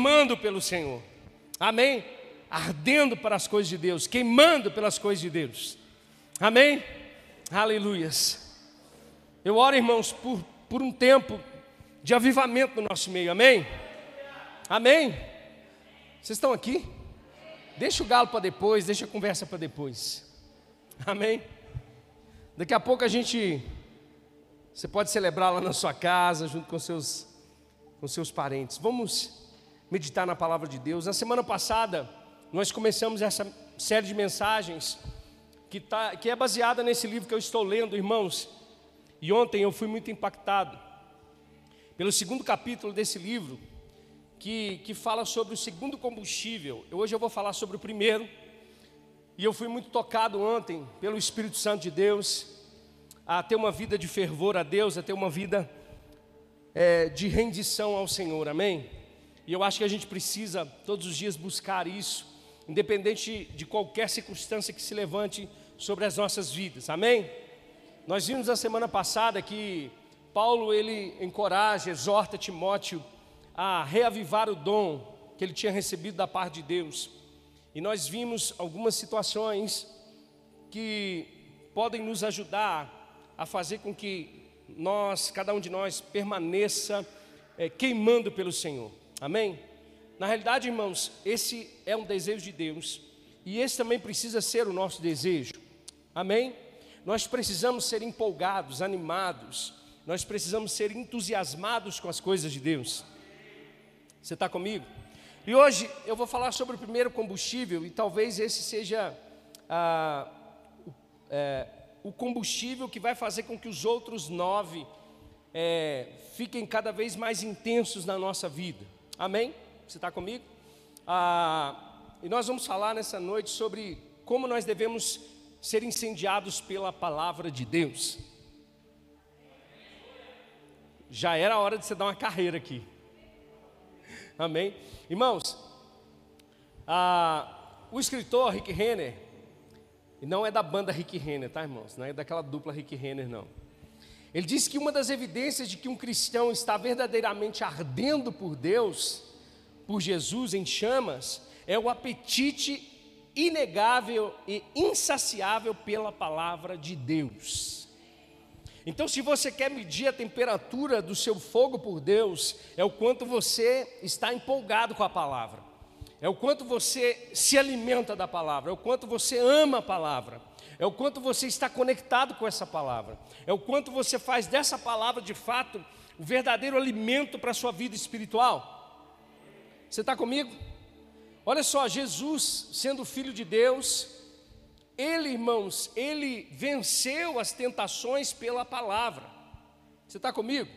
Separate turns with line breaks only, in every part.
queimando pelo Senhor. Amém? Ardendo para as coisas de Deus, queimando pelas coisas de Deus. Amém? Aleluias. Eu oro, irmãos, por, por um tempo de avivamento no nosso meio. Amém? Amém? Vocês estão aqui? Deixa o galo para depois, deixa a conversa para depois. Amém? Daqui a pouco a gente você pode celebrar lá na sua casa, junto com seus, com seus parentes. Vamos meditar na palavra de Deus. Na semana passada, nós começamos essa série de mensagens que, tá, que é baseada nesse livro que eu estou lendo, irmãos. E ontem eu fui muito impactado pelo segundo capítulo desse livro, que, que fala sobre o segundo combustível. Hoje eu vou falar sobre o primeiro. E eu fui muito tocado ontem pelo Espírito Santo de Deus a ter uma vida de fervor a Deus, a ter uma vida é, de rendição ao Senhor, amém? E eu acho que a gente precisa todos os dias buscar isso, independente de qualquer circunstância que se levante sobre as nossas vidas, amém? Nós vimos na semana passada que Paulo ele encoraja, exorta Timóteo a reavivar o dom que ele tinha recebido da parte de Deus. E nós vimos algumas situações que podem nos ajudar a fazer com que nós, cada um de nós, permaneça é, queimando pelo Senhor. Amém? Na realidade, irmãos, esse é um desejo de Deus e esse também precisa ser o nosso desejo. Amém? Nós precisamos ser empolgados, animados, nós precisamos ser entusiasmados com as coisas de Deus. Você está comigo? E hoje eu vou falar sobre o primeiro combustível e talvez esse seja ah, é, o combustível que vai fazer com que os outros nove é, fiquem cada vez mais intensos na nossa vida. Amém? Você está comigo? Ah, e nós vamos falar nessa noite sobre como nós devemos ser incendiados pela palavra de Deus. Já era a hora de você dar uma carreira aqui. Amém? Irmãos, ah, o escritor Rick Renner, e não é da banda Rick Renner, tá, irmãos? Não é daquela dupla Rick Renner, não. Ele diz que uma das evidências de que um cristão está verdadeiramente ardendo por Deus, por Jesus em chamas, é o apetite inegável e insaciável pela palavra de Deus. Então, se você quer medir a temperatura do seu fogo por Deus, é o quanto você está empolgado com a palavra é o quanto você se alimenta da palavra, é o quanto você ama a palavra, é o quanto você está conectado com essa palavra, é o quanto você faz dessa palavra de fato o verdadeiro alimento para a sua vida espiritual. Você está comigo? Olha só, Jesus, sendo filho de Deus, ele, irmãos, ele venceu as tentações pela palavra. Você está comigo?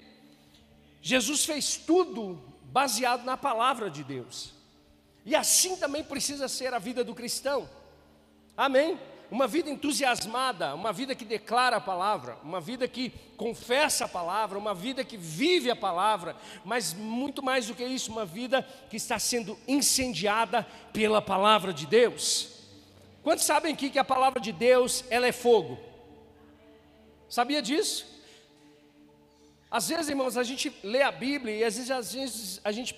Jesus fez tudo baseado na palavra de Deus. E assim também precisa ser a vida do cristão. Amém? Uma vida entusiasmada, uma vida que declara a palavra, uma vida que confessa a palavra, uma vida que vive a palavra, mas muito mais do que isso, uma vida que está sendo incendiada pela palavra de Deus. Quantos sabem aqui que a palavra de Deus, ela é fogo? Sabia disso? Às vezes, irmãos, a gente lê a Bíblia e às vezes, às vezes a gente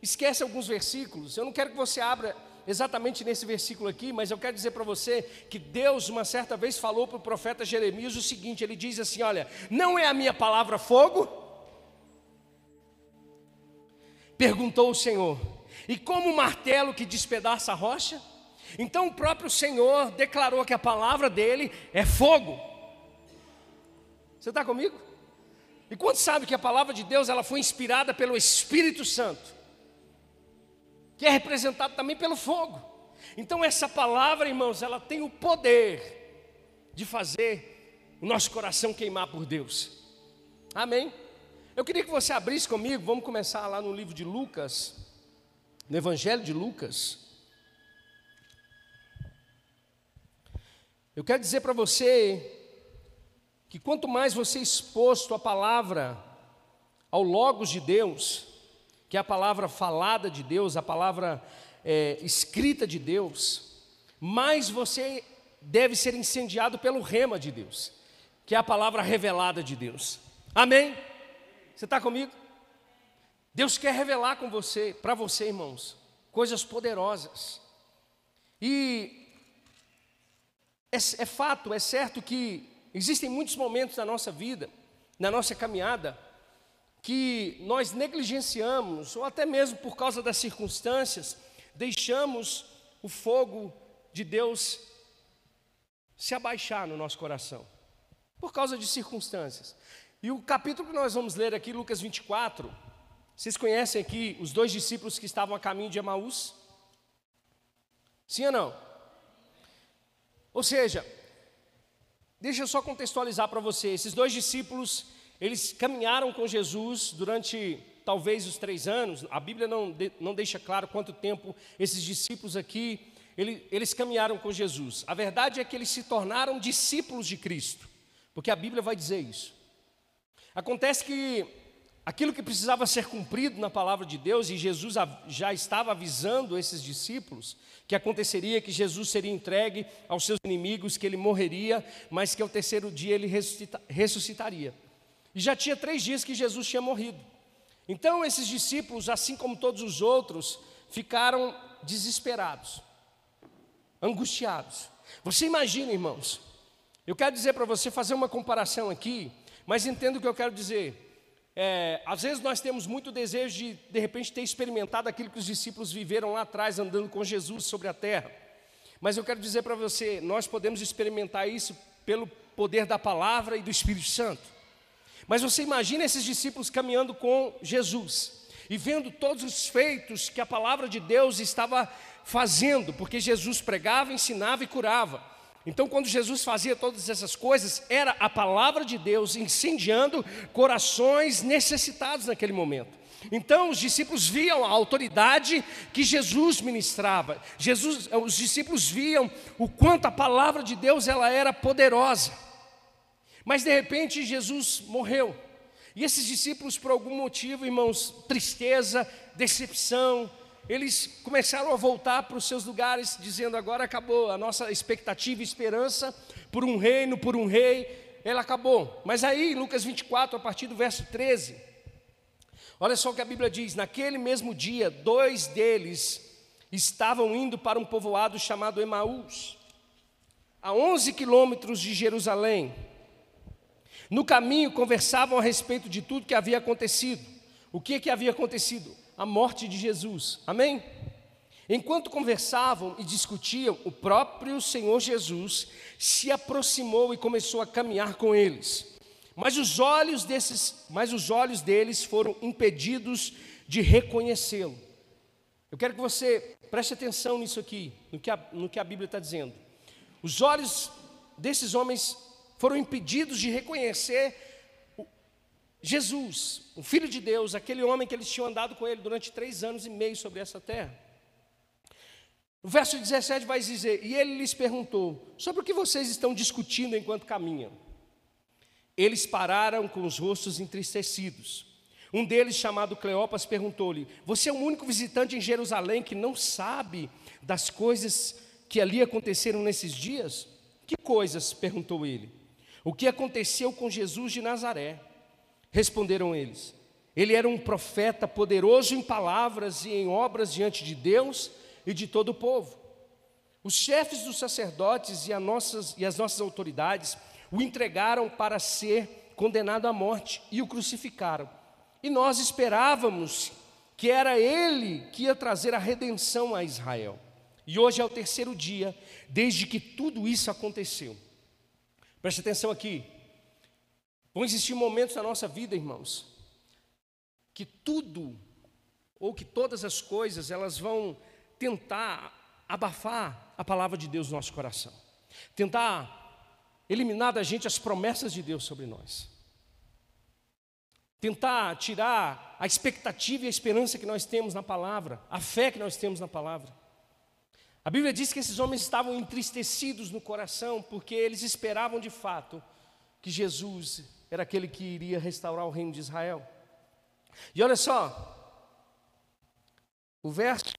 esquece alguns versículos. Eu não quero que você abra exatamente nesse versículo aqui, mas eu quero dizer para você que Deus, uma certa vez, falou para o profeta Jeremias o seguinte: ele diz assim: Olha, não é a minha palavra fogo? Perguntou o Senhor, e como o martelo que despedaça a rocha? Então o próprio Senhor declarou que a palavra dele é fogo. Você está comigo? E quando sabe que a palavra de Deus ela foi inspirada pelo Espírito Santo? Que é representado também pelo fogo. Então, essa palavra, irmãos, ela tem o poder de fazer o nosso coração queimar por Deus. Amém? Eu queria que você abrisse comigo, vamos começar lá no livro de Lucas, no Evangelho de Lucas. Eu quero dizer para você que quanto mais você é exposto à palavra, ao Logos de Deus, que é a palavra falada de Deus, a palavra é, escrita de Deus, mais você deve ser incendiado pelo rema de Deus, que é a palavra revelada de Deus. Amém? Você está comigo? Deus quer revelar com você, para você, irmãos, coisas poderosas. E é, é fato, é certo que existem muitos momentos na nossa vida, na nossa caminhada, que nós negligenciamos, ou até mesmo por causa das circunstâncias, deixamos o fogo de Deus se abaixar no nosso coração, por causa de circunstâncias. E o capítulo que nós vamos ler aqui, Lucas 24, vocês conhecem aqui os dois discípulos que estavam a caminho de Emaús? Sim ou não? Ou seja, deixa eu só contextualizar para você: esses dois discípulos, eles caminharam com Jesus durante talvez os três anos, a Bíblia não, de, não deixa claro quanto tempo esses discípulos aqui, ele, eles caminharam com Jesus. A verdade é que eles se tornaram discípulos de Cristo, porque a Bíblia vai dizer isso. Acontece que aquilo que precisava ser cumprido na palavra de Deus, e Jesus já estava avisando esses discípulos, que aconteceria que Jesus seria entregue aos seus inimigos, que ele morreria, mas que ao terceiro dia ele ressuscitaria. E já tinha três dias que Jesus tinha morrido. Então esses discípulos, assim como todos os outros, ficaram desesperados, angustiados. Você imagina, irmãos, eu quero dizer para você, fazer uma comparação aqui, mas entenda o que eu quero dizer. É, às vezes nós temos muito desejo de, de repente, ter experimentado aquilo que os discípulos viveram lá atrás, andando com Jesus sobre a terra. Mas eu quero dizer para você, nós podemos experimentar isso pelo poder da palavra e do Espírito Santo. Mas você imagina esses discípulos caminhando com Jesus e vendo todos os feitos que a palavra de Deus estava fazendo, porque Jesus pregava, ensinava e curava. Então, quando Jesus fazia todas essas coisas, era a palavra de Deus incendiando corações necessitados naquele momento. Então, os discípulos viam a autoridade que Jesus ministrava. Jesus, os discípulos viam o quanto a palavra de Deus ela era poderosa. Mas de repente Jesus morreu. E esses discípulos, por algum motivo, irmãos, tristeza, decepção, eles começaram a voltar para os seus lugares, dizendo: agora acabou, a nossa expectativa e esperança por um reino, por um rei, ela acabou. Mas aí, Lucas 24, a partir do verso 13, olha só o que a Bíblia diz: naquele mesmo dia, dois deles estavam indo para um povoado chamado Emaús, a 11 quilômetros de Jerusalém. No caminho, conversavam a respeito de tudo que havia acontecido. O que, que havia acontecido? a morte de Jesus. Amém? Enquanto conversavam e discutiam, o próprio Senhor Jesus se aproximou e começou a caminhar com eles. Mas os olhos desses, mas os olhos deles foram impedidos de reconhecê-lo. Eu quero que você preste atenção nisso aqui, no que a, no que a Bíblia está dizendo. Os olhos desses homens foram impedidos de reconhecer Jesus, o Filho de Deus, aquele homem que eles tinham andado com ele durante três anos e meio sobre essa terra. O verso 17 vai dizer: E ele lhes perguntou: Sobre o que vocês estão discutindo enquanto caminham? Eles pararam com os rostos entristecidos. Um deles, chamado Cleopas, perguntou-lhe: Você é o único visitante em Jerusalém que não sabe das coisas que ali aconteceram nesses dias? Que coisas? perguntou ele. O que aconteceu com Jesus de Nazaré? Responderam eles: Ele era um profeta poderoso em palavras e em obras diante de Deus e de todo o povo. Os chefes dos sacerdotes e, nossas, e as nossas autoridades o entregaram para ser condenado à morte e o crucificaram. E nós esperávamos que era ele que ia trazer a redenção a Israel. E hoje é o terceiro dia desde que tudo isso aconteceu. Preste atenção aqui. Vão existir momentos na nossa vida, irmãos, que tudo ou que todas as coisas elas vão tentar abafar a palavra de Deus no nosso coração, tentar eliminar da gente as promessas de Deus sobre nós, tentar tirar a expectativa e a esperança que nós temos na palavra, a fé que nós temos na palavra. A Bíblia diz que esses homens estavam entristecidos no coração porque eles esperavam de fato que Jesus era aquele que iria restaurar o reino de Israel. E olha só, o verso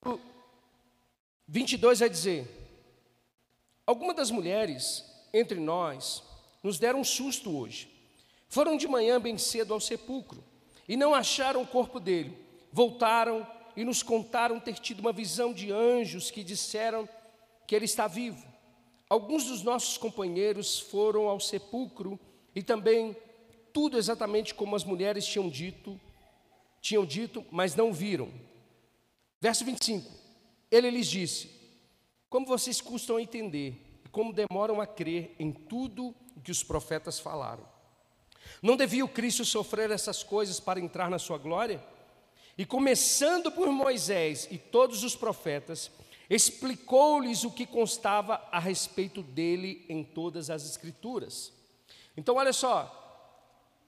22 vai dizer: Algumas das mulheres entre nós nos deram um susto hoje. Foram de manhã bem cedo ao sepulcro e não acharam o corpo dele. voltaram e nos contaram ter tido uma visão de anjos que disseram que ele está vivo. Alguns dos nossos companheiros foram ao sepulcro e também tudo exatamente como as mulheres tinham dito, tinham dito, mas não viram. Verso 25. Ele lhes disse: Como vocês custam a entender e como demoram a crer em tudo o que os profetas falaram. Não devia o Cristo sofrer essas coisas para entrar na sua glória? E começando por Moisés e todos os profetas, explicou-lhes o que constava a respeito dele em todas as Escrituras. Então, olha só,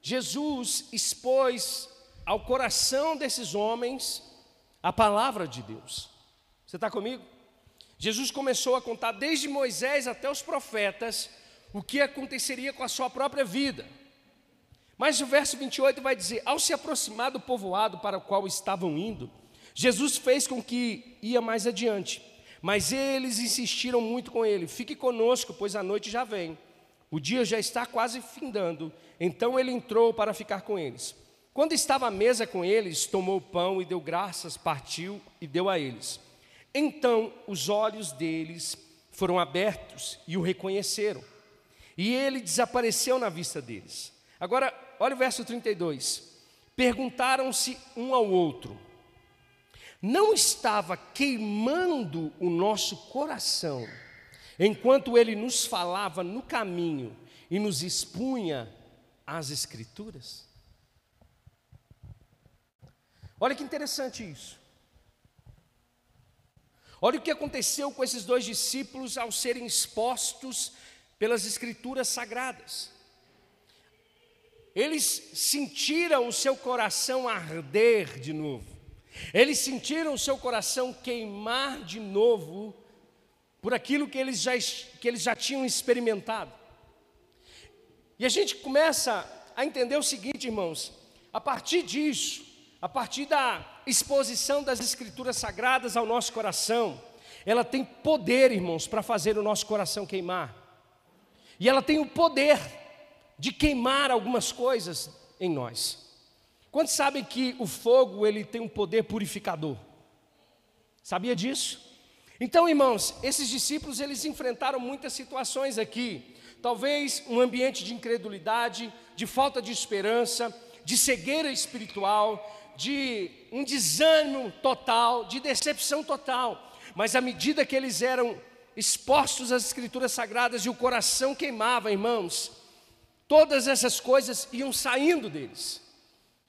Jesus expôs ao coração desses homens a palavra de Deus. Você está comigo? Jesus começou a contar desde Moisés até os profetas o que aconteceria com a sua própria vida. Mas o verso 28 vai dizer: Ao se aproximar do povoado para o qual estavam indo, Jesus fez com que ia mais adiante. Mas eles insistiram muito com ele: Fique conosco, pois a noite já vem. O dia já está quase findando. Então ele entrou para ficar com eles. Quando estava à mesa com eles, tomou o pão e deu graças, partiu e deu a eles. Então os olhos deles foram abertos e o reconheceram. E ele desapareceu na vista deles. Agora, olha o verso 32. Perguntaram-se um ao outro: Não estava queimando o nosso coração enquanto ele nos falava no caminho e nos expunha as Escrituras? Olha que interessante isso. Olha o que aconteceu com esses dois discípulos ao serem expostos pelas Escrituras sagradas. Eles sentiram o seu coração arder de novo, eles sentiram o seu coração queimar de novo por aquilo que eles já, que eles já tinham experimentado. E a gente começa a entender o seguinte, irmãos, a partir disso, a partir da exposição das Escrituras Sagradas ao nosso coração, ela tem poder, irmãos, para fazer o nosso coração queimar. E ela tem o poder de queimar algumas coisas em nós. Quantos sabem que o fogo ele tem um poder purificador? Sabia disso? Então, irmãos, esses discípulos eles enfrentaram muitas situações aqui. Talvez um ambiente de incredulidade, de falta de esperança, de cegueira espiritual, de um desânimo total, de decepção total. Mas à medida que eles eram expostos às escrituras sagradas e o coração queimava, irmãos, todas essas coisas iam saindo deles.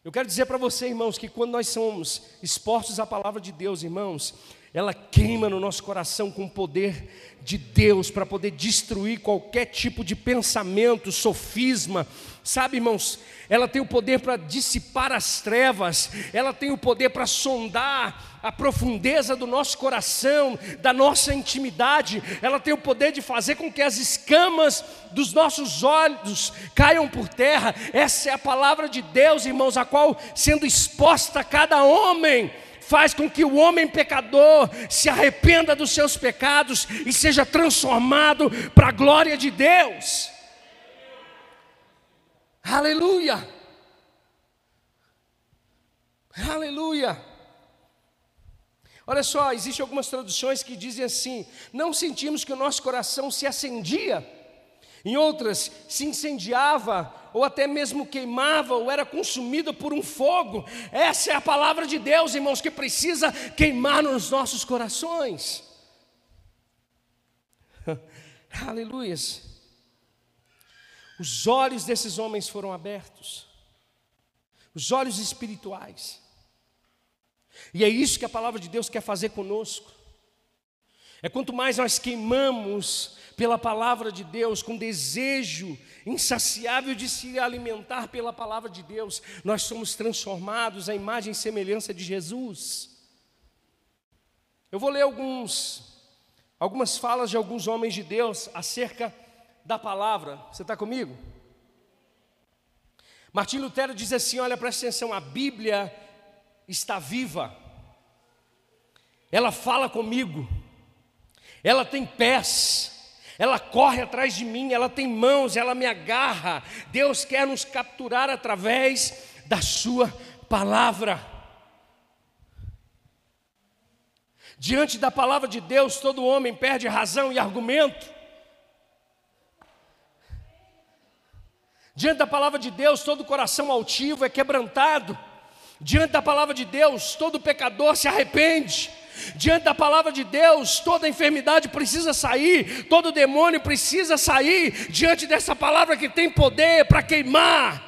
Eu quero dizer para você, irmãos, que quando nós somos expostos à palavra de Deus, irmãos, ela queima no nosso coração com o poder de Deus para poder destruir qualquer tipo de pensamento, sofisma. Sabe, irmãos, ela tem o poder para dissipar as trevas, ela tem o poder para sondar a profundeza do nosso coração, da nossa intimidade, ela tem o poder de fazer com que as escamas dos nossos olhos caiam por terra. Essa é a palavra de Deus, irmãos, a qual, sendo exposta a cada homem, faz com que o homem pecador se arrependa dos seus pecados e seja transformado para a glória de Deus. Aleluia! Aleluia! Olha só, existem algumas traduções que dizem assim: não sentimos que o nosso coração se acendia, em outras, se incendiava ou até mesmo queimava, ou era consumido por um fogo. Essa é a palavra de Deus, irmãos, que precisa queimar nos nossos corações. Aleluias. Os olhos desses homens foram abertos, os olhos espirituais. E é isso que a palavra de Deus quer fazer conosco. É quanto mais nós queimamos pela palavra de Deus, com desejo insaciável de se alimentar pela palavra de Deus, nós somos transformados à imagem e semelhança de Jesus. Eu vou ler alguns, algumas falas de alguns homens de Deus acerca da palavra. Você está comigo? Martim Lutero diz assim: olha, presta atenção, a Bíblia está viva, ela fala comigo, ela tem pés, ela corre atrás de mim, ela tem mãos, ela me agarra. Deus quer nos capturar através da Sua palavra. Diante da palavra de Deus, todo homem perde razão e argumento. Diante da palavra de Deus, todo coração altivo é quebrantado. Diante da palavra de Deus, todo pecador se arrepende. Diante da palavra de Deus, toda enfermidade precisa sair, todo demônio precisa sair. Diante dessa palavra que tem poder para queimar.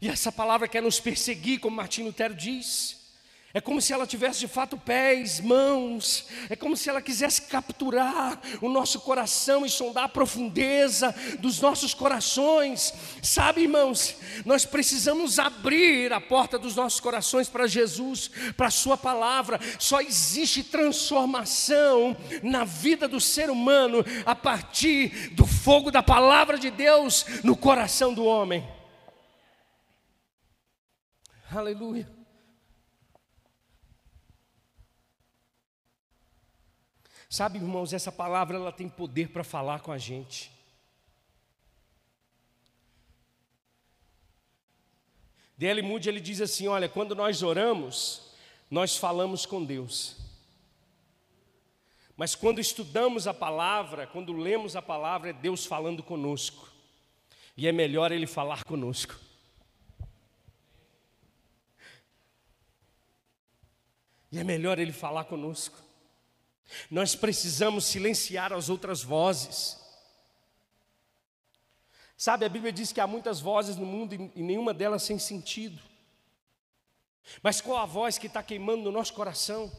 E essa palavra quer nos perseguir, como Martinho Lutero diz. É como se ela tivesse de fato pés, mãos, é como se ela quisesse capturar o nosso coração e sondar a profundeza dos nossos corações. Sabe, irmãos, nós precisamos abrir a porta dos nossos corações para Jesus, para a Sua palavra. Só existe transformação na vida do ser humano a partir do fogo da palavra de Deus no coração do homem. Aleluia. Sabe, irmãos, essa palavra ela tem poder para falar com a gente. D.L. Moody ele diz assim: olha, quando nós oramos, nós falamos com Deus. Mas quando estudamos a palavra, quando lemos a palavra, é Deus falando conosco. E é melhor Ele falar conosco. E é melhor Ele falar conosco. Nós precisamos silenciar as outras vozes. Sabe, a Bíblia diz que há muitas vozes no mundo e nenhuma delas sem sentido. Mas qual a voz que está queimando no nosso coração?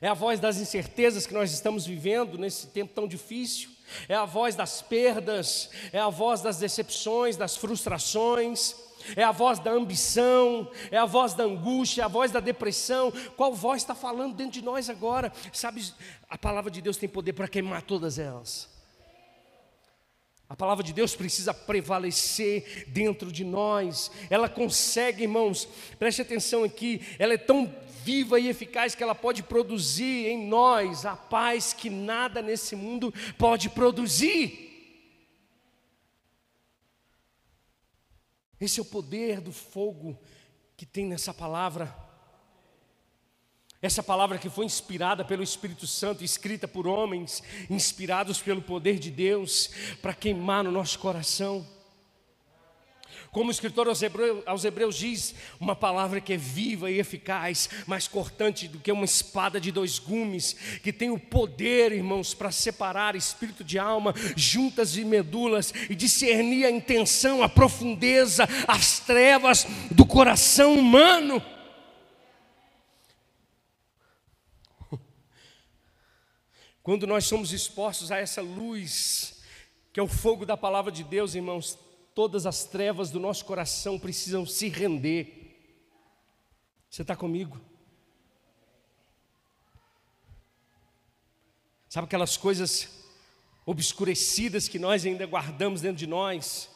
É a voz das incertezas que nós estamos vivendo nesse tempo tão difícil. É a voz das perdas, é a voz das decepções, das frustrações é a voz da ambição, é a voz da angústia, é a voz da depressão. Qual voz está falando dentro de nós agora? Sabe, a palavra de Deus tem poder para queimar todas elas. A palavra de Deus precisa prevalecer dentro de nós. Ela consegue, irmãos, preste atenção aqui, ela é tão viva e eficaz que ela pode produzir em nós a paz que nada nesse mundo pode produzir. Esse é o poder do fogo que tem nessa palavra. Essa palavra que foi inspirada pelo Espírito Santo, escrita por homens, inspirados pelo poder de Deus, para queimar no nosso coração. Como o escritor aos Hebreus, aos Hebreus, diz, uma palavra que é viva e eficaz, mais cortante do que uma espada de dois gumes, que tem o poder, irmãos, para separar espírito de alma, juntas e medulas, e discernir a intenção, a profundeza, as trevas do coração humano. Quando nós somos expostos a essa luz, que é o fogo da palavra de Deus, irmãos, todas as trevas do nosso coração precisam se render. Você está comigo? Sabe aquelas coisas obscurecidas que nós ainda guardamos dentro de nós?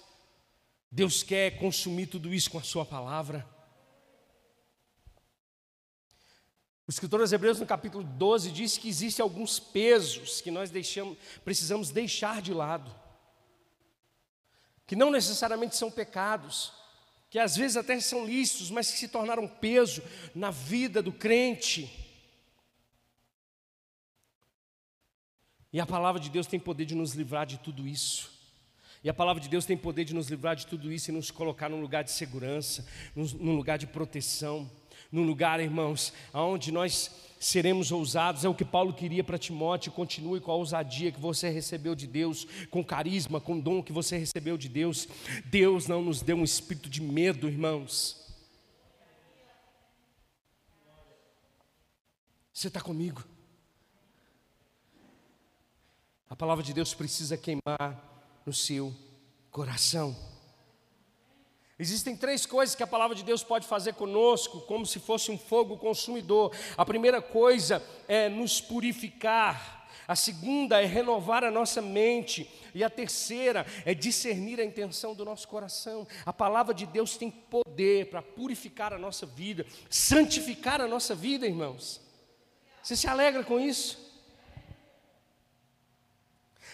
Deus quer consumir tudo isso com a Sua palavra. O escritor aos Hebreus, no capítulo 12, diz que existem alguns pesos que nós deixamos, precisamos deixar de lado que não necessariamente são pecados, que às vezes até são lícitos, mas que se tornaram peso na vida do crente. E a palavra de Deus tem poder de nos livrar de tudo isso. E a palavra de Deus tem poder de nos livrar de tudo isso e nos colocar num lugar de segurança, num lugar de proteção, num lugar, irmãos, aonde nós seremos ousados, é o que Paulo queria para Timóteo. Continue com a ousadia que você recebeu de Deus, com carisma, com dom que você recebeu de Deus. Deus não nos deu um espírito de medo, irmãos. Você está comigo? A palavra de Deus precisa queimar no seu coração. Existem três coisas que a palavra de Deus pode fazer conosco, como se fosse um fogo consumidor. A primeira coisa é nos purificar. A segunda é renovar a nossa mente. E a terceira é discernir a intenção do nosso coração. A palavra de Deus tem poder para purificar a nossa vida, santificar a nossa vida, irmãos. Você se alegra com isso?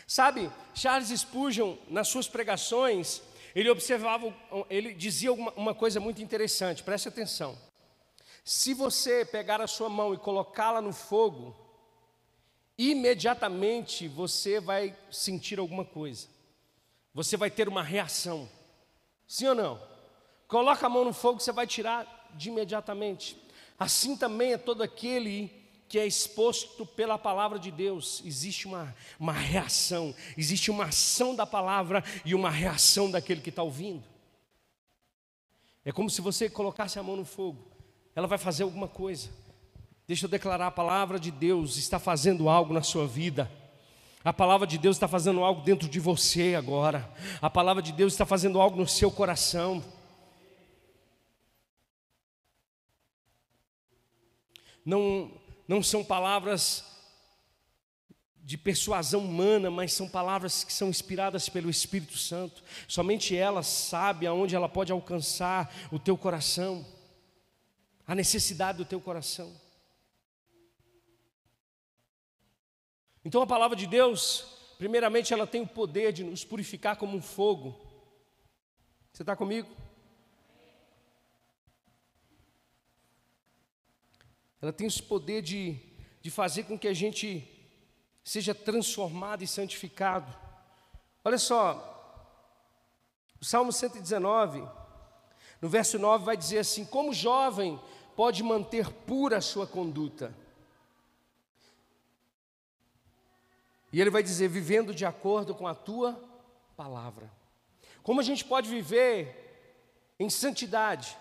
Sabe, Charles Spurgeon, nas suas pregações, ele observava, ele dizia uma, coisa muito interessante, preste atenção. Se você pegar a sua mão e colocá-la no fogo, imediatamente você vai sentir alguma coisa. Você vai ter uma reação. Sim ou não? Coloca a mão no fogo, você vai tirar de imediatamente. Assim também é todo aquele que é exposto pela palavra de Deus, existe uma, uma reação, existe uma ação da palavra e uma reação daquele que está ouvindo. É como se você colocasse a mão no fogo, ela vai fazer alguma coisa. Deixa eu declarar: a palavra de Deus está fazendo algo na sua vida. A palavra de Deus está fazendo algo dentro de você agora. A palavra de Deus está fazendo algo no seu coração. Não, não são palavras de persuasão humana, mas são palavras que são inspiradas pelo Espírito Santo. Somente ela sabe aonde ela pode alcançar o teu coração, a necessidade do teu coração. Então a palavra de Deus, primeiramente, ela tem o poder de nos purificar como um fogo. Você está comigo? Ela tem esse poder de, de fazer com que a gente seja transformado e santificado. Olha só, o Salmo 119, no verso 9, vai dizer assim: Como jovem pode manter pura a sua conduta? E ele vai dizer: vivendo de acordo com a tua palavra. Como a gente pode viver em santidade?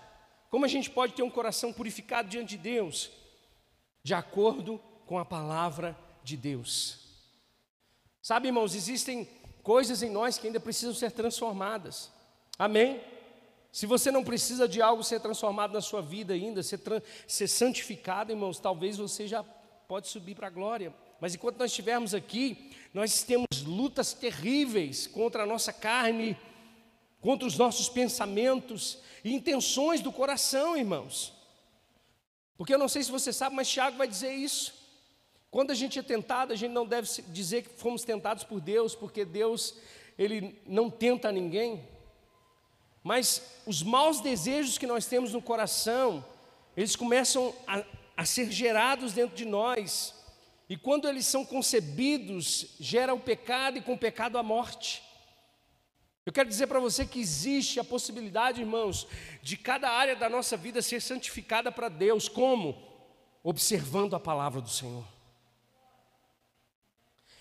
Como a gente pode ter um coração purificado diante de Deus? De acordo com a palavra de Deus. Sabe, irmãos, existem coisas em nós que ainda precisam ser transformadas. Amém? Se você não precisa de algo ser transformado na sua vida ainda, ser, ser santificado, irmãos, talvez você já pode subir para a glória. Mas enquanto nós estivermos aqui, nós temos lutas terríveis contra a nossa carne, contra os nossos pensamentos e intenções do coração, irmãos. Porque eu não sei se você sabe, mas Tiago vai dizer isso. Quando a gente é tentado, a gente não deve dizer que fomos tentados por Deus, porque Deus, Ele não tenta ninguém. Mas os maus desejos que nós temos no coração, eles começam a, a ser gerados dentro de nós. E quando eles são concebidos, gera o pecado e com o pecado a morte. Eu quero dizer para você que existe a possibilidade, irmãos, de cada área da nossa vida ser santificada para Deus. Como? Observando a palavra do Senhor.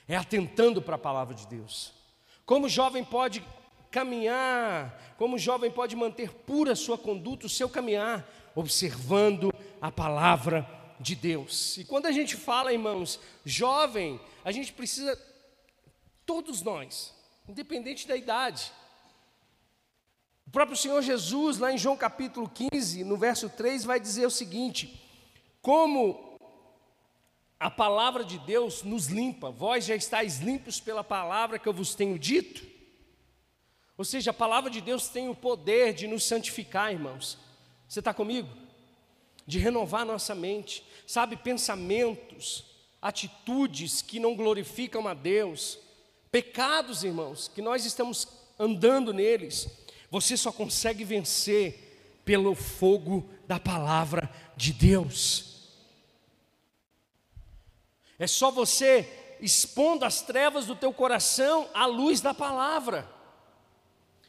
É atentando para a palavra de Deus. Como o jovem pode caminhar, como o jovem pode manter pura sua conduta, o seu caminhar, observando a palavra de Deus. E quando a gente fala, irmãos, jovem, a gente precisa, todos nós, independente da idade. O próprio Senhor Jesus, lá em João capítulo 15, no verso 3, vai dizer o seguinte: Como a palavra de Deus nos limpa, vós já estáis limpos pela palavra que eu vos tenho dito. Ou seja, a palavra de Deus tem o poder de nos santificar, irmãos. Você está comigo? De renovar nossa mente, sabe, pensamentos, atitudes que não glorificam a Deus, Pecados, irmãos, que nós estamos andando neles, você só consegue vencer pelo fogo da palavra de Deus. É só você expondo as trevas do teu coração à luz da palavra.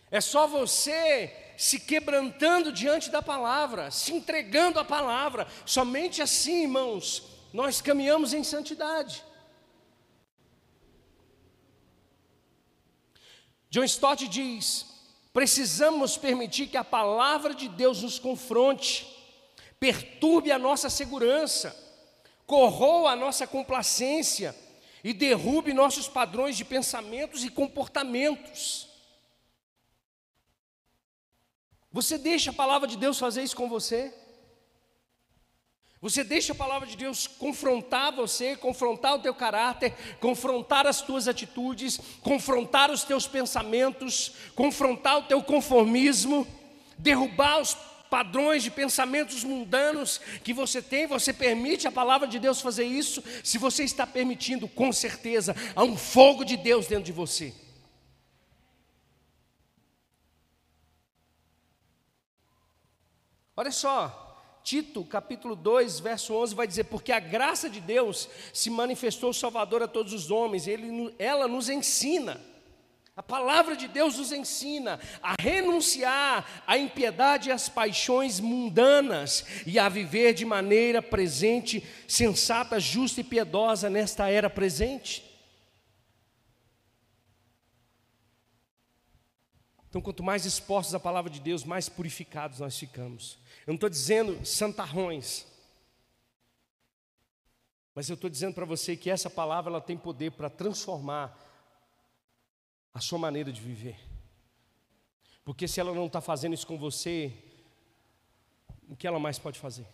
É só você se quebrantando diante da palavra, se entregando à palavra. Somente assim, irmãos, nós caminhamos em santidade. John Stott diz: precisamos permitir que a palavra de Deus nos confronte, perturbe a nossa segurança, corroa a nossa complacência e derrube nossos padrões de pensamentos e comportamentos. Você deixa a palavra de Deus fazer isso com você? Você deixa a palavra de Deus confrontar você, confrontar o teu caráter, confrontar as tuas atitudes, confrontar os teus pensamentos, confrontar o teu conformismo, derrubar os padrões de pensamentos mundanos que você tem, você permite a palavra de Deus fazer isso? Se você está permitindo, com certeza, há um fogo de Deus dentro de você. Olha só, Tito, capítulo 2, verso 11, vai dizer: Porque a graça de Deus se manifestou salvador a todos os homens, Ele, ela nos ensina, a palavra de Deus nos ensina a renunciar à impiedade e às paixões mundanas e a viver de maneira presente, sensata, justa e piedosa nesta era presente. Então, quanto mais expostos à palavra de Deus, mais purificados nós ficamos. Eu não estou dizendo santarrões, mas eu estou dizendo para você que essa palavra ela tem poder para transformar a sua maneira de viver. Porque se ela não está fazendo isso com você, o que ela mais pode fazer?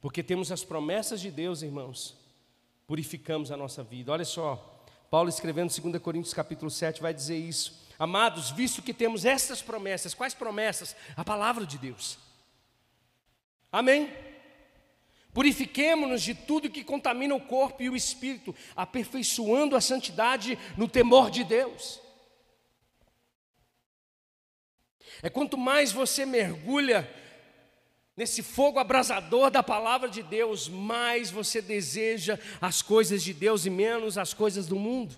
Porque temos as promessas de Deus, irmãos, purificamos a nossa vida. Olha só, Paulo escrevendo 2 Coríntios capítulo 7 vai dizer isso. Amados, visto que temos estas promessas, quais promessas? A palavra de Deus. Amém? Purifiquemo-nos de tudo que contamina o corpo e o espírito, aperfeiçoando a santidade no temor de Deus. É quanto mais você mergulha nesse fogo abrasador da palavra de Deus, mais você deseja as coisas de Deus e menos as coisas do mundo.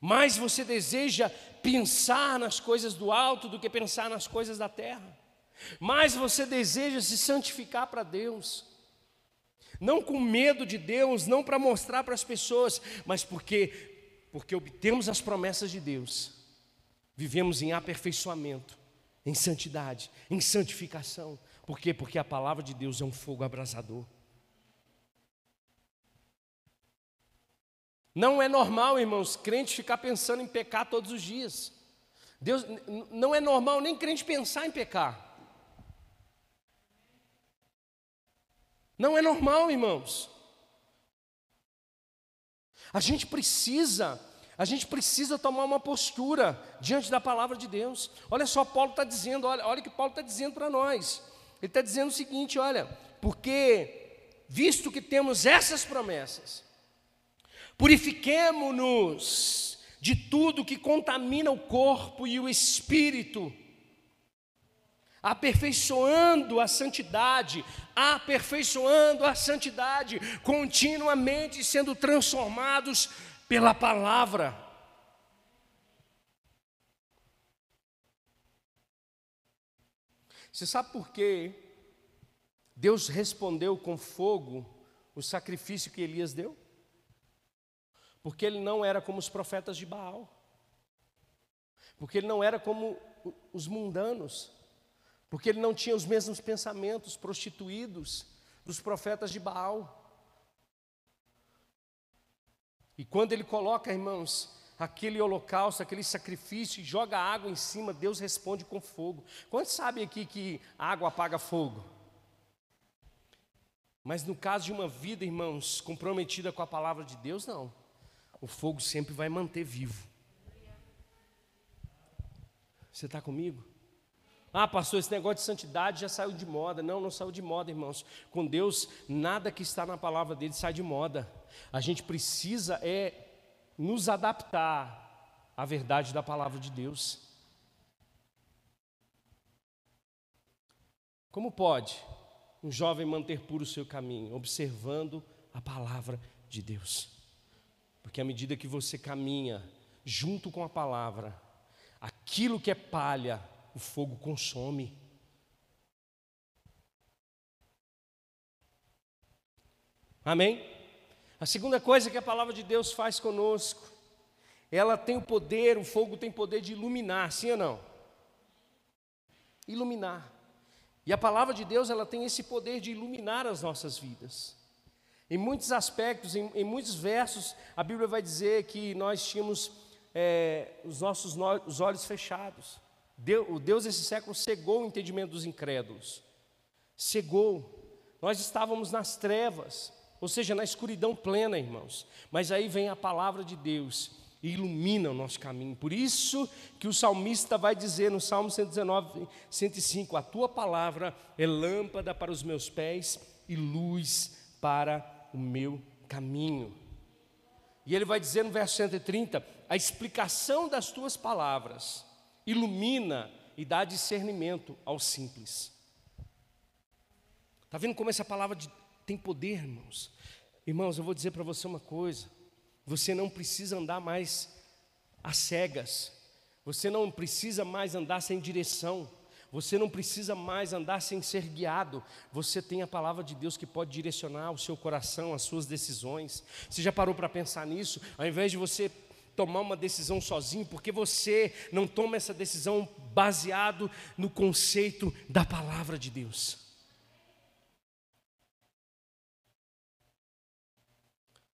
Mais você deseja pensar nas coisas do alto do que pensar nas coisas da terra. Mais você deseja se santificar para Deus. Não com medo de Deus, não para mostrar para as pessoas, mas porque porque obtemos as promessas de Deus Vivemos em aperfeiçoamento, em santidade, em santificação. Por quê? Porque a palavra de Deus é um fogo abrasador. Não é normal, irmãos, crente ficar pensando em pecar todos os dias. Deus não é normal nem crente pensar em pecar. Não é normal, irmãos. A gente precisa a gente precisa tomar uma postura diante da palavra de Deus. Olha só, Paulo está dizendo, olha, olha o que Paulo está dizendo para nós. Ele está dizendo o seguinte: olha, porque visto que temos essas promessas, purifiquemo-nos de tudo que contamina o corpo e o espírito, aperfeiçoando a santidade, aperfeiçoando a santidade, continuamente sendo transformados pela palavra. Você sabe por que Deus respondeu com fogo o sacrifício que Elias deu? Porque ele não era como os profetas de Baal. Porque ele não era como os mundanos. Porque ele não tinha os mesmos pensamentos prostituídos dos profetas de Baal. E quando ele coloca, irmãos, aquele holocausto, aquele sacrifício e joga água em cima, Deus responde com fogo. Quantos sabem aqui que água apaga fogo? Mas no caso de uma vida, irmãos, comprometida com a palavra de Deus, não. O fogo sempre vai manter vivo. Você está comigo? Ah, pastor, esse negócio de santidade já saiu de moda. Não, não saiu de moda, irmãos. Com Deus, nada que está na palavra dele sai de moda. A gente precisa é nos adaptar à verdade da palavra de Deus. Como pode um jovem manter puro o seu caminho? Observando a palavra de Deus. Porque à medida que você caminha junto com a palavra, aquilo que é palha o fogo consome. Amém? A segunda coisa que a palavra de Deus faz conosco, ela tem o poder, o fogo tem poder de iluminar, sim ou não? Iluminar. E a palavra de Deus, ela tem esse poder de iluminar as nossas vidas. Em muitos aspectos, em, em muitos versos, a Bíblia vai dizer que nós tínhamos é, os nossos no, os olhos fechados. O Deus desse século cegou o entendimento dos incrédulos. Cegou. Nós estávamos nas trevas, ou seja, na escuridão plena, irmãos. Mas aí vem a palavra de Deus e ilumina o nosso caminho. Por isso que o salmista vai dizer no Salmo 119, 105: A tua palavra é lâmpada para os meus pés e luz para o meu caminho. E ele vai dizer no verso 130: a explicação das tuas palavras ilumina e dá discernimento ao simples. Está vendo como essa palavra de, tem poder, irmãos? Irmãos, eu vou dizer para você uma coisa: você não precisa andar mais às cegas, você não precisa mais andar sem direção. Você não precisa mais andar sem ser guiado. Você tem a palavra de Deus que pode direcionar o seu coração, as suas decisões. Você já parou para pensar nisso? Ao invés de você tomar uma decisão sozinho, porque você não toma essa decisão baseado no conceito da palavra de Deus.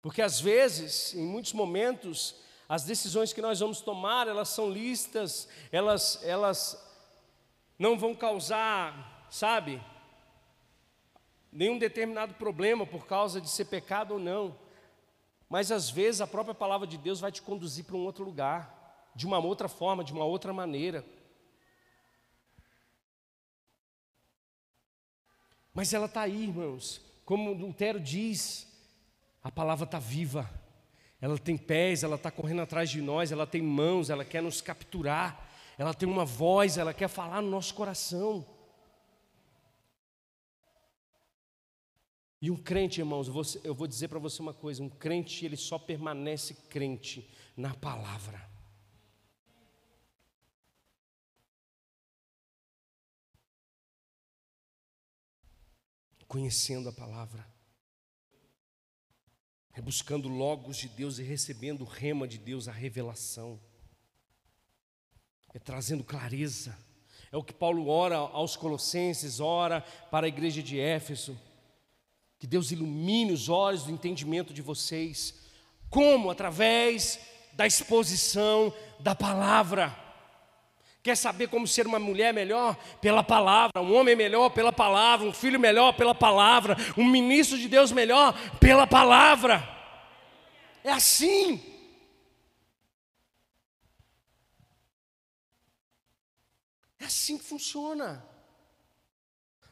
Porque às vezes, em muitos momentos, as decisões que nós vamos tomar, elas são listas, elas, elas não vão causar, sabe, nenhum determinado problema por causa de ser pecado ou não. Mas às vezes a própria palavra de Deus vai te conduzir para um outro lugar, de uma outra forma, de uma outra maneira. Mas ela está aí, irmãos. Como Lutero diz, a palavra está viva. Ela tem pés, ela está correndo atrás de nós, ela tem mãos, ela quer nos capturar ela tem uma voz, ela quer falar no nosso coração. E um crente, irmãos, eu vou dizer para você uma coisa: um crente, ele só permanece crente na palavra. Conhecendo a palavra, é buscando logos de Deus e recebendo o rema de Deus, a revelação é trazendo clareza. É o que Paulo ora aos Colossenses, ora para a igreja de Éfeso. Que Deus ilumine os olhos do entendimento de vocês. Como? Através da exposição da palavra. Quer saber como ser uma mulher melhor? Pela palavra. Um homem melhor? Pela palavra. Um filho melhor? Pela palavra. Um ministro de Deus melhor? Pela palavra. É assim. É assim que funciona.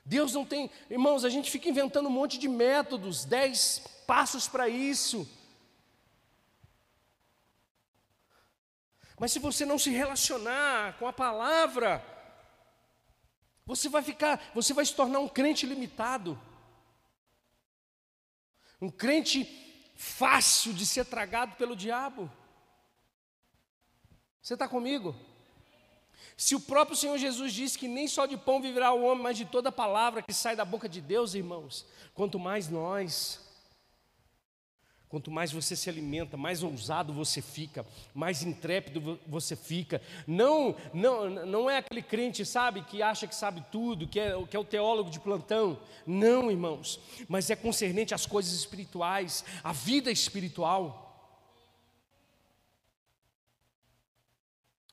Deus não tem, irmãos, a gente fica inventando um monte de métodos, dez passos para isso. Mas se você não se relacionar com a palavra, você vai ficar, você vai se tornar um crente limitado. Um crente fácil de ser tragado pelo diabo. Você está comigo? Se o próprio Senhor Jesus disse que nem só de pão viverá o homem, mas de toda palavra que sai da boca de Deus, irmãos, quanto mais nós, quanto mais você se alimenta, mais ousado você fica, mais intrépido você fica. Não, não, não é aquele crente, sabe, que acha que sabe tudo, que é, que é o teólogo de plantão. Não, irmãos, mas é concernente às coisas espirituais, à vida espiritual.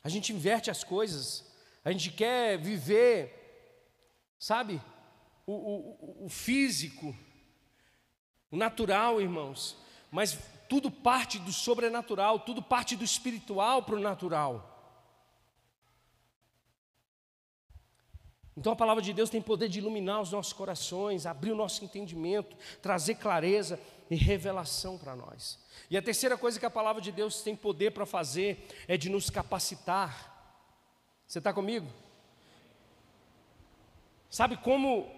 A gente inverte as coisas, a gente quer viver, sabe, o, o, o físico, o natural, irmãos, mas tudo parte do sobrenatural, tudo parte do espiritual para o natural. Então a palavra de Deus tem poder de iluminar os nossos corações, abrir o nosso entendimento, trazer clareza e revelação para nós. E a terceira coisa que a palavra de Deus tem poder para fazer é de nos capacitar. Você está comigo? Sabe como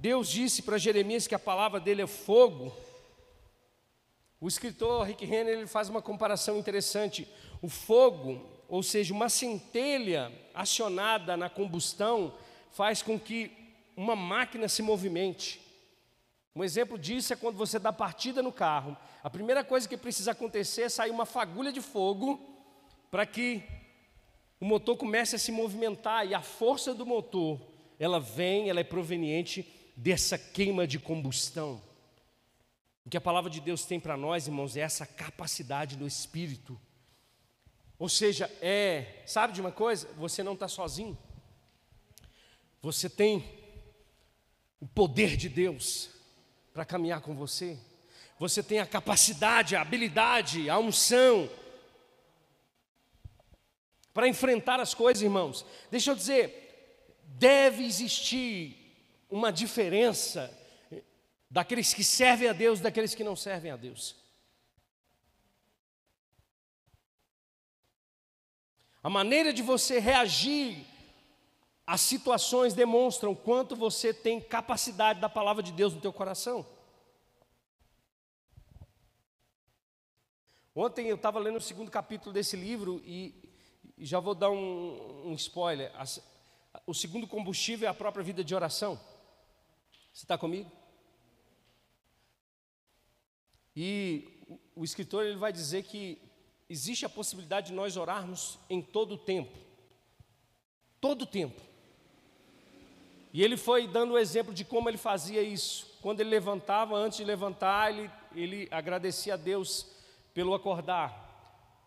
Deus disse para Jeremias que a palavra dele é fogo? O escritor Rick Renner ele faz uma comparação interessante. O fogo, ou seja, uma centelha acionada na combustão, faz com que uma máquina se movimente. Um exemplo disso é quando você dá partida no carro. A primeira coisa que precisa acontecer é sair uma fagulha de fogo para que o motor comece a se movimentar e a força do motor, ela vem, ela é proveniente dessa queima de combustão. O que a palavra de Deus tem para nós, irmãos, é essa capacidade do espírito. Ou seja, é, sabe de uma coisa? Você não está sozinho. Você tem o poder de Deus para caminhar com você. Você tem a capacidade, a habilidade, a unção para enfrentar as coisas, irmãos. Deixa eu dizer, deve existir uma diferença daqueles que servem a Deus daqueles que não servem a Deus. A maneira de você reagir às situações demonstram quanto você tem capacidade da palavra de Deus no teu coração. Ontem eu estava lendo o segundo capítulo desse livro e, e já vou dar um, um spoiler. o segundo combustível é a própria vida de oração. Você está comigo? E o, o escritor ele vai dizer que existe a possibilidade de nós orarmos em todo o tempo. Todo o tempo. E ele foi dando o exemplo de como ele fazia isso. Quando ele levantava, antes de levantar, ele, ele agradecia a Deus pelo acordar.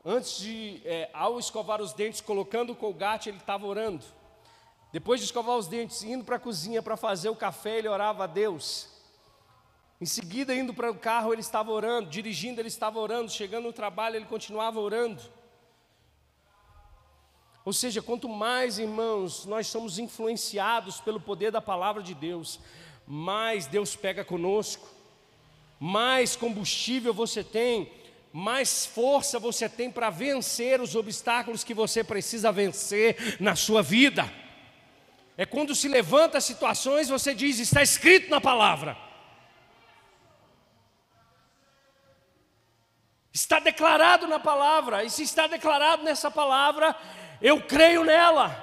Antes de, é, ao escovar os dentes, colocando o colgate, ele estava orando. Depois de escovar os dentes, indo para a cozinha para fazer o café, ele orava a Deus. Em seguida, indo para o carro, ele estava orando, dirigindo, ele estava orando, chegando no trabalho, ele continuava orando. Ou seja, quanto mais, irmãos, nós somos influenciados pelo poder da palavra de Deus, mais Deus pega conosco, mais combustível você tem, mais força você tem para vencer os obstáculos que você precisa vencer na sua vida. É quando se levanta situações, você diz: está escrito na palavra. Está declarado na palavra, e se está declarado nessa palavra, eu creio nela.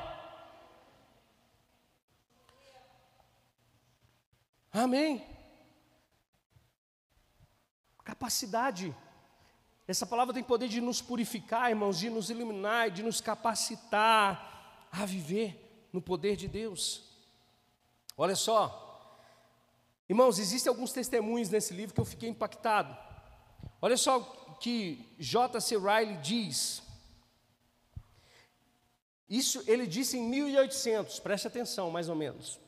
Amém. Capacidade. Essa palavra tem poder de nos purificar, irmãos, de nos iluminar, de nos capacitar a viver no poder de Deus. Olha só, irmãos, existem alguns testemunhos nesse livro que eu fiquei impactado. Olha só que J.C. Riley diz. Isso ele disse em 1800, preste atenção, mais ou menos.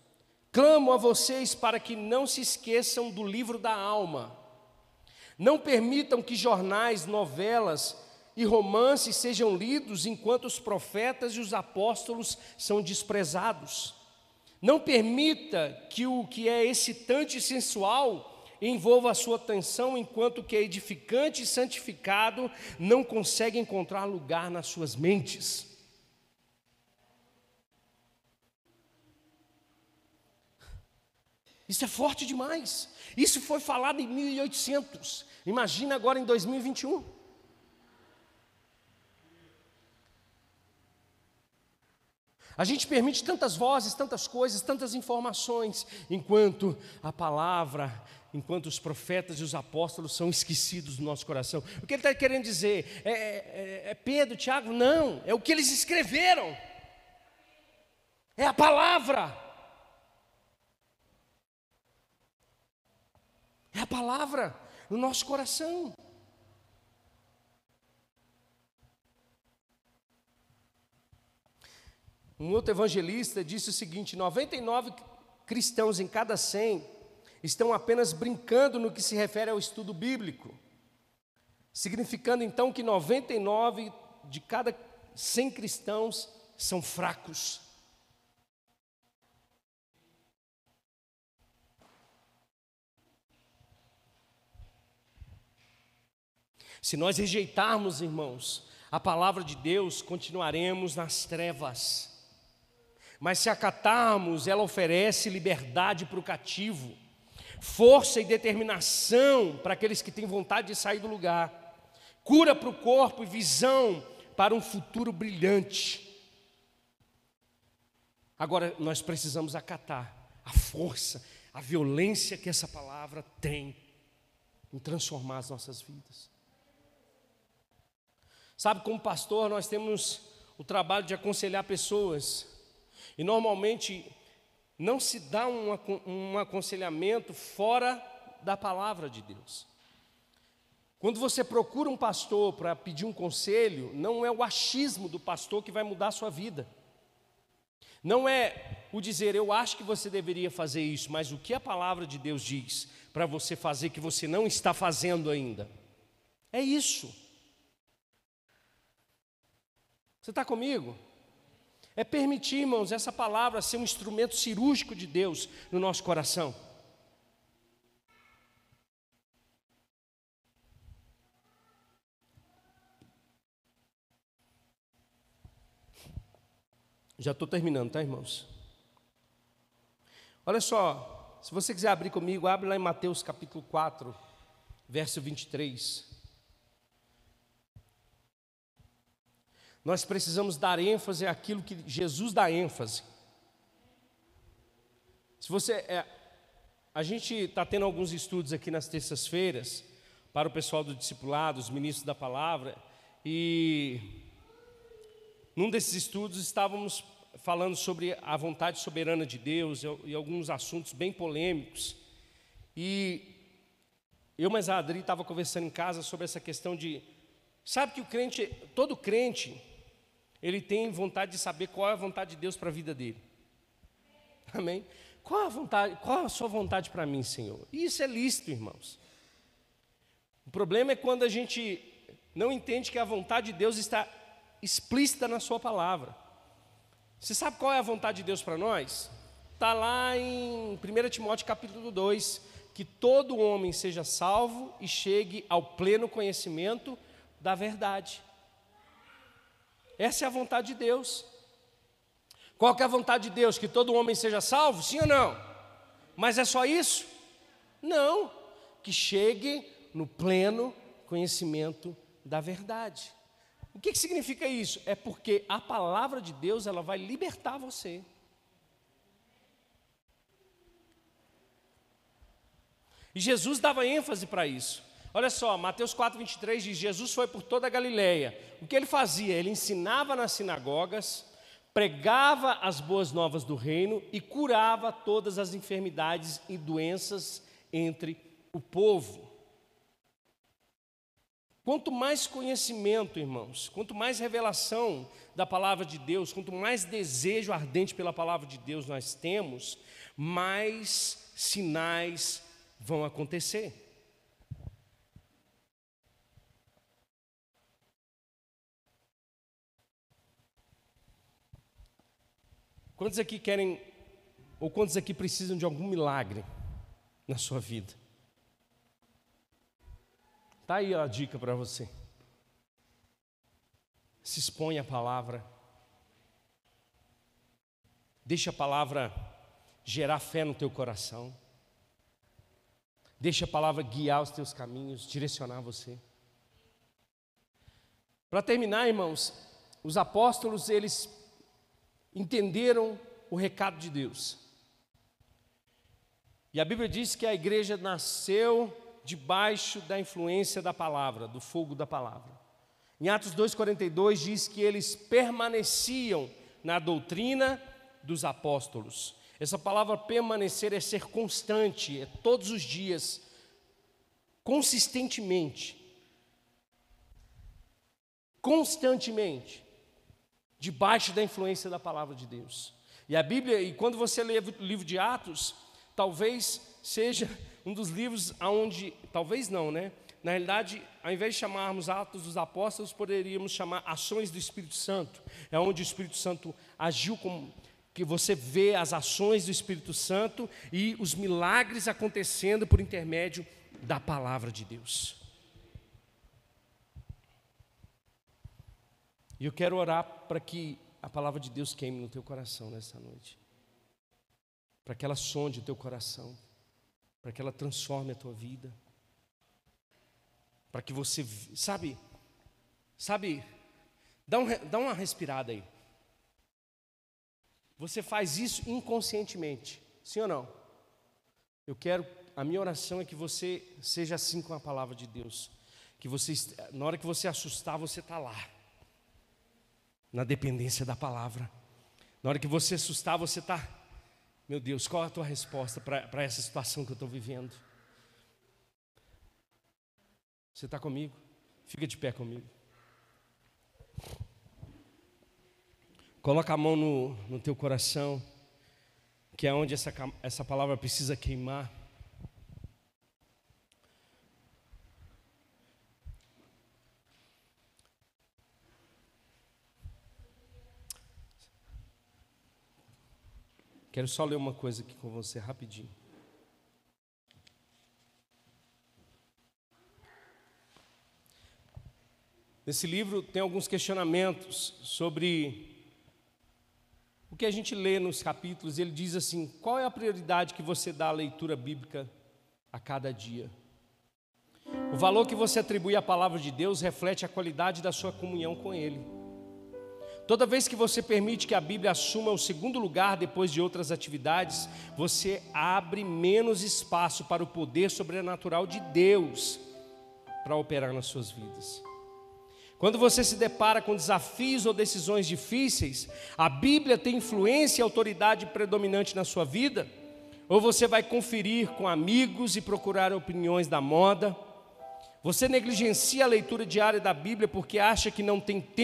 Clamo a vocês para que não se esqueçam do livro da alma. Não permitam que jornais, novelas e romances sejam lidos enquanto os profetas e os apóstolos são desprezados. Não permita que o que é excitante e sensual envolva a sua atenção, enquanto que é edificante e santificado não consegue encontrar lugar nas suas mentes. Isso é forte demais. Isso foi falado em 1800. Imagina agora em 2021. A gente permite tantas vozes, tantas coisas, tantas informações, enquanto a palavra enquanto os profetas e os apóstolos são esquecidos do nosso coração. O que ele está querendo dizer? É, é, é, Pedro, Tiago? Não, é o que eles escreveram, é a palavra. É a palavra no nosso coração. Um outro evangelista disse o seguinte: 99 cristãos em cada 100 estão apenas brincando no que se refere ao estudo bíblico, significando então que 99 de cada 100 cristãos são fracos. Se nós rejeitarmos, irmãos, a palavra de Deus, continuaremos nas trevas. Mas se acatarmos, ela oferece liberdade para o cativo força e determinação para aqueles que têm vontade de sair do lugar, cura para o corpo e visão para um futuro brilhante. Agora nós precisamos acatar a força, a violência que essa palavra tem em transformar as nossas vidas. Sabe, como pastor, nós temos o trabalho de aconselhar pessoas, e normalmente não se dá um, um aconselhamento fora da palavra de Deus. Quando você procura um pastor para pedir um conselho, não é o achismo do pastor que vai mudar a sua vida. Não é o dizer, eu acho que você deveria fazer isso, mas o que a palavra de Deus diz para você fazer que você não está fazendo ainda. É isso. Você está comigo? É permitir, irmãos, essa palavra ser um instrumento cirúrgico de Deus no nosso coração. Já estou terminando, tá, irmãos? Olha só, se você quiser abrir comigo, abre lá em Mateus capítulo 4, verso 23. Nós precisamos dar ênfase àquilo que Jesus dá ênfase. Se você é, a gente está tendo alguns estudos aqui nas terças-feiras para o pessoal do discipulado, os ministros da palavra, e num desses estudos estávamos falando sobre a vontade soberana de Deus e, alguns assuntos bem polêmicos. E eu, mas a Adri estava conversando em casa sobre essa questão de, sabe que o crente, todo crente, ele tem vontade de saber qual é a vontade de Deus para a vida dele. Amém? Qual a vontade, qual a sua vontade para mim, Senhor? Isso é lícito, irmãos. O problema é quando a gente não entende que a vontade de Deus está explícita na sua palavra. Você sabe qual é a vontade de Deus para nós? Está lá em 1 Timóteo capítulo 2, que todo homem seja salvo e chegue ao pleno conhecimento da verdade. Essa é a vontade de Deus. Qual é a vontade de Deus? Que todo homem seja salvo? Sim ou não? Mas é só isso? Não. Que chegue no pleno conhecimento da verdade. O que, que significa isso? É porque a palavra de Deus ela vai libertar você. E Jesus dava ênfase para isso. Olha só, Mateus 4, 23 diz: Jesus foi por toda a Galileia. O que ele fazia? Ele ensinava nas sinagogas, pregava as boas novas do reino e curava todas as enfermidades e doenças entre o povo. Quanto mais conhecimento, irmãos, quanto mais revelação da palavra de Deus, quanto mais desejo ardente pela palavra de Deus nós temos, mais sinais vão acontecer. Quantos aqui querem, ou quantos aqui precisam de algum milagre na sua vida? Está aí a dica para você. Se expõe a palavra. Deixa a palavra gerar fé no teu coração. Deixa a palavra guiar os teus caminhos, direcionar você. Para terminar, irmãos, os apóstolos, eles entenderam o recado de Deus. E a Bíblia diz que a igreja nasceu debaixo da influência da palavra, do fogo da palavra. Em Atos 2,42 diz que eles permaneciam na doutrina dos apóstolos. Essa palavra permanecer é ser constante, é todos os dias, consistentemente. Constantemente debaixo da influência da palavra de Deus. E a Bíblia, e quando você lê o livro de Atos, talvez seja um dos livros aonde, talvez não, né? Na realidade, ao invés de chamarmos Atos dos Apóstolos, poderíamos chamar Ações do Espírito Santo. É onde o Espírito Santo agiu como que você vê as ações do Espírito Santo e os milagres acontecendo por intermédio da palavra de Deus. E eu quero orar para que a palavra de Deus queime no teu coração nessa noite. Para que ela sonde o teu coração. Para que ela transforme a tua vida. Para que você, sabe, sabe, dá, um, dá uma respirada aí. Você faz isso inconscientemente, sim ou não? Eu quero, a minha oração é que você seja assim com a palavra de Deus. Que você, na hora que você assustar, você está lá na dependência da palavra. Na hora que você assustar, você está, meu Deus, qual é a tua resposta para essa situação que eu estou vivendo? Você está comigo? Fica de pé comigo. Coloca a mão no, no teu coração, que é onde essa, essa palavra precisa queimar. Quero só ler uma coisa aqui com você rapidinho. Nesse livro tem alguns questionamentos sobre o que a gente lê nos capítulos, ele diz assim: qual é a prioridade que você dá à leitura bíblica a cada dia? O valor que você atribui à palavra de Deus reflete a qualidade da sua comunhão com Ele. Toda vez que você permite que a Bíblia assuma o segundo lugar depois de outras atividades, você abre menos espaço para o poder sobrenatural de Deus para operar nas suas vidas. Quando você se depara com desafios ou decisões difíceis, a Bíblia tem influência e autoridade predominante na sua vida? Ou você vai conferir com amigos e procurar opiniões da moda? Você negligencia a leitura diária da Bíblia porque acha que não tem tempo